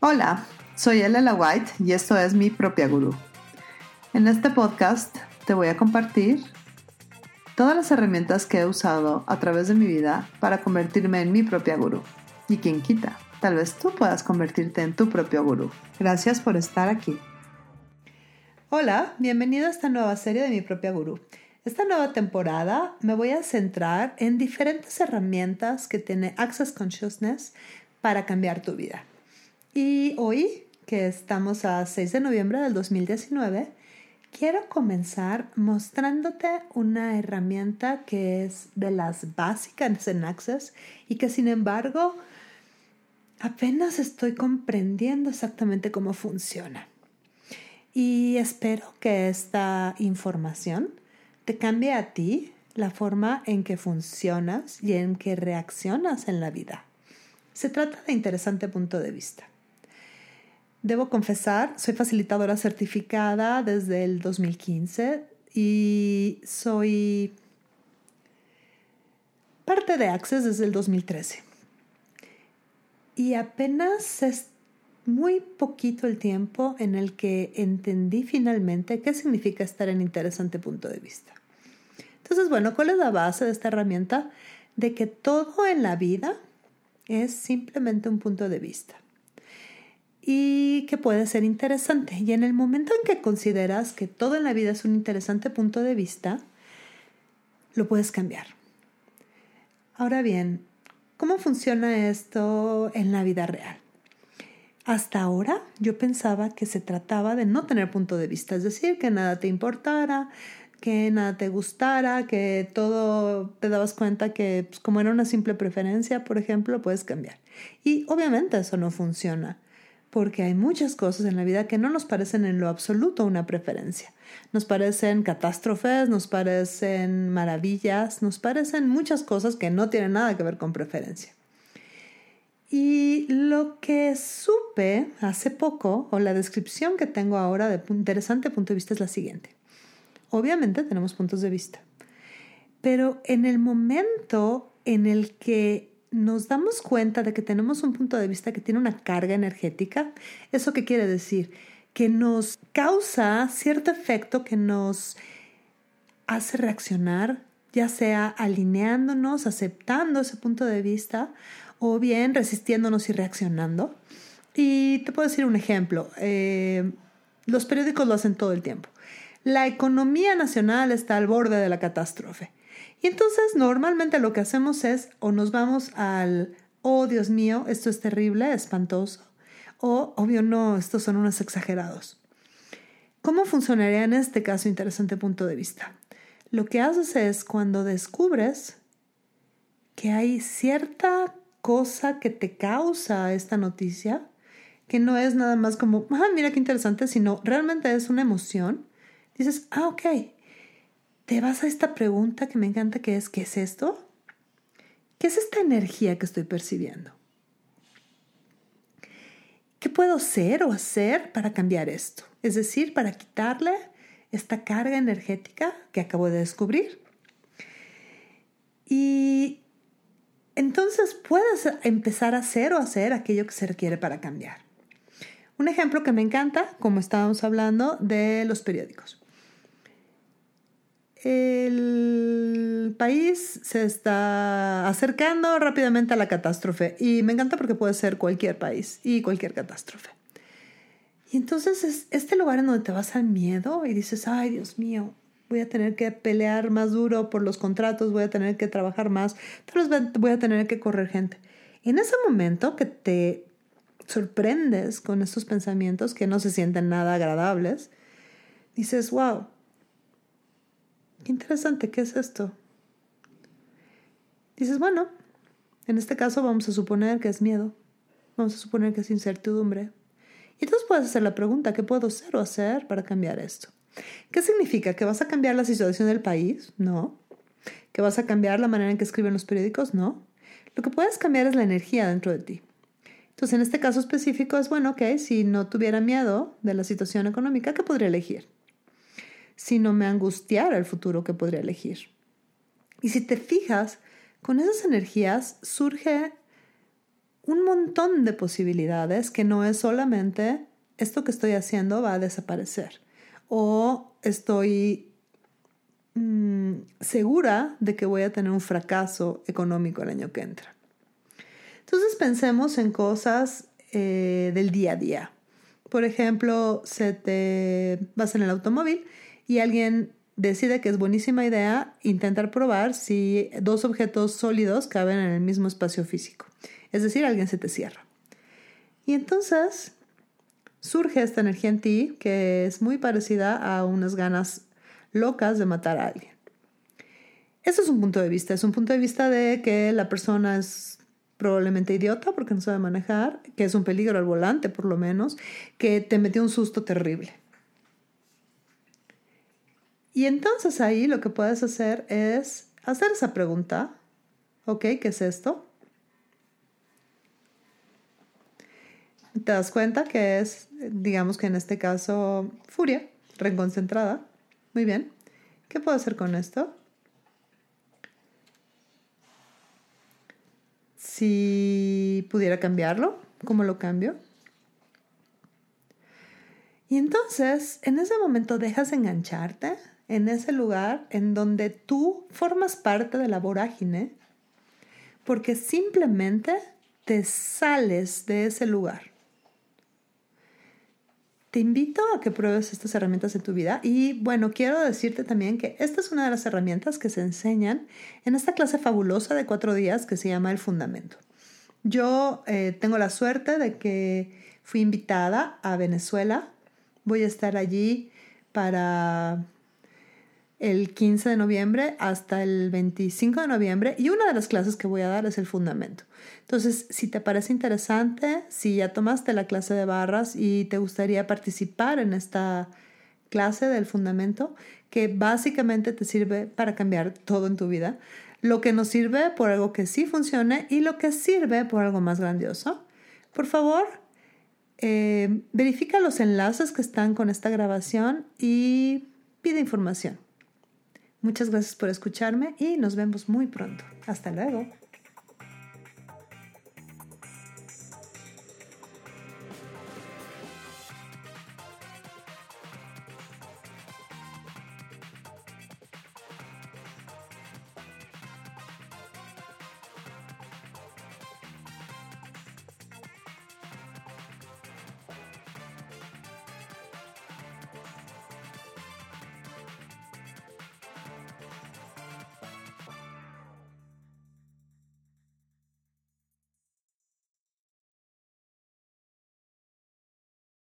Hola, soy Elela White y esto es mi propia gurú. En este podcast te voy a compartir todas las herramientas que he usado a través de mi vida para convertirme en mi propia gurú. Y quien quita, tal vez tú puedas convertirte en tu propio gurú. Gracias por estar aquí. Hola, bienvenido a esta nueva serie de mi propia gurú. Esta nueva temporada me voy a centrar en diferentes herramientas que tiene Access Consciousness para cambiar tu vida. Y hoy, que estamos a 6 de noviembre del 2019, quiero comenzar mostrándote una herramienta que es de las básicas en Access y que sin embargo apenas estoy comprendiendo exactamente cómo funciona. Y espero que esta información te cambie a ti la forma en que funcionas y en que reaccionas en la vida. Se trata de interesante punto de vista. Debo confesar, soy facilitadora certificada desde el 2015 y soy parte de Access desde el 2013. Y apenas es muy poquito el tiempo en el que entendí finalmente qué significa estar en interesante punto de vista. Entonces, bueno, ¿cuál es la base de esta herramienta? De que todo en la vida es simplemente un punto de vista y que puede ser interesante. Y en el momento en que consideras que todo en la vida es un interesante punto de vista, lo puedes cambiar. Ahora bien, ¿cómo funciona esto en la vida real? Hasta ahora yo pensaba que se trataba de no tener punto de vista, es decir, que nada te importara, que nada te gustara, que todo te dabas cuenta que pues, como era una simple preferencia, por ejemplo, puedes cambiar. Y obviamente eso no funciona porque hay muchas cosas en la vida que no nos parecen en lo absoluto una preferencia. Nos parecen catástrofes, nos parecen maravillas, nos parecen muchas cosas que no tienen nada que ver con preferencia. Y lo que supe hace poco, o la descripción que tengo ahora de interesante punto de vista es la siguiente. Obviamente tenemos puntos de vista, pero en el momento en el que nos damos cuenta de que tenemos un punto de vista que tiene una carga energética, ¿eso qué quiere decir? Que nos causa cierto efecto que nos hace reaccionar, ya sea alineándonos, aceptando ese punto de vista, o bien resistiéndonos y reaccionando. Y te puedo decir un ejemplo. Eh, los periódicos lo hacen todo el tiempo. La economía nacional está al borde de la catástrofe. Y entonces normalmente lo que hacemos es o nos vamos al, oh Dios mío, esto es terrible, espantoso, o obvio no, estos son unos exagerados. ¿Cómo funcionaría en este caso interesante punto de vista? Lo que haces es cuando descubres que hay cierta cosa que te causa esta noticia, que no es nada más como, ah, mira qué interesante, sino realmente es una emoción, dices, ah, ok, te vas a esta pregunta que me encanta, que es, ¿qué es esto? ¿Qué es esta energía que estoy percibiendo? ¿Qué puedo ser o hacer para cambiar esto? Es decir, para quitarle esta carga energética que acabo de descubrir. Y entonces puedes empezar a hacer o hacer aquello que se requiere para cambiar. Un ejemplo que me encanta, como estábamos hablando, de los periódicos el país se está acercando rápidamente a la catástrofe y me encanta porque puede ser cualquier país y cualquier catástrofe. Y entonces es este lugar en donde te vas al miedo y dices, ay Dios mío, voy a tener que pelear más duro por los contratos, voy a tener que trabajar más, tal voy a tener que correr gente. En ese momento que te sorprendes con estos pensamientos que no se sienten nada agradables, dices, wow, Interesante, ¿qué es esto? Dices, bueno, en este caso vamos a suponer que es miedo, vamos a suponer que es incertidumbre. Y entonces puedes hacer la pregunta, ¿qué puedo hacer o hacer para cambiar esto? ¿Qué significa? ¿Que vas a cambiar la situación del país? No. ¿Que vas a cambiar la manera en que escriben los periódicos? No. Lo que puedes cambiar es la energía dentro de ti. Entonces, en este caso específico es, bueno, ok, si no tuviera miedo de la situación económica, ¿qué podría elegir? Si no me angustiara el futuro que podría elegir. Y si te fijas, con esas energías surge un montón de posibilidades que no es solamente esto que estoy haciendo va a desaparecer o estoy mm, segura de que voy a tener un fracaso económico el año que entra. Entonces pensemos en cosas eh, del día a día. Por ejemplo, se te vas en el automóvil y alguien decide que es buenísima idea intentar probar si dos objetos sólidos caben en el mismo espacio físico. Es decir, alguien se te cierra. Y entonces surge esta energía en ti que es muy parecida a unas ganas locas de matar a alguien. Eso es un punto de vista, es un punto de vista de que la persona es probablemente idiota porque no sabe manejar, que es un peligro al volante por lo menos, que te metió un susto terrible. Y entonces ahí lo que puedes hacer es hacer esa pregunta, ¿ok? ¿Qué es esto? Te das cuenta que es, digamos que en este caso, furia, reconcentrada. Muy bien. ¿Qué puedo hacer con esto? Si pudiera cambiarlo, ¿cómo lo cambio? Y entonces, en ese momento dejas engancharte en ese lugar en donde tú formas parte de la vorágine porque simplemente te sales de ese lugar. Te invito a que pruebes estas herramientas en tu vida y bueno, quiero decirte también que esta es una de las herramientas que se enseñan en esta clase fabulosa de cuatro días que se llama El Fundamento. Yo eh, tengo la suerte de que fui invitada a Venezuela. Voy a estar allí para el 15 de noviembre hasta el 25 de noviembre y una de las clases que voy a dar es el fundamento. Entonces, si te parece interesante, si ya tomaste la clase de barras y te gustaría participar en esta clase del fundamento, que básicamente te sirve para cambiar todo en tu vida, lo que nos sirve por algo que sí funcione y lo que sirve por algo más grandioso, por favor, eh, verifica los enlaces que están con esta grabación y pide información. Muchas gracias por escucharme y nos vemos muy pronto. Hasta luego.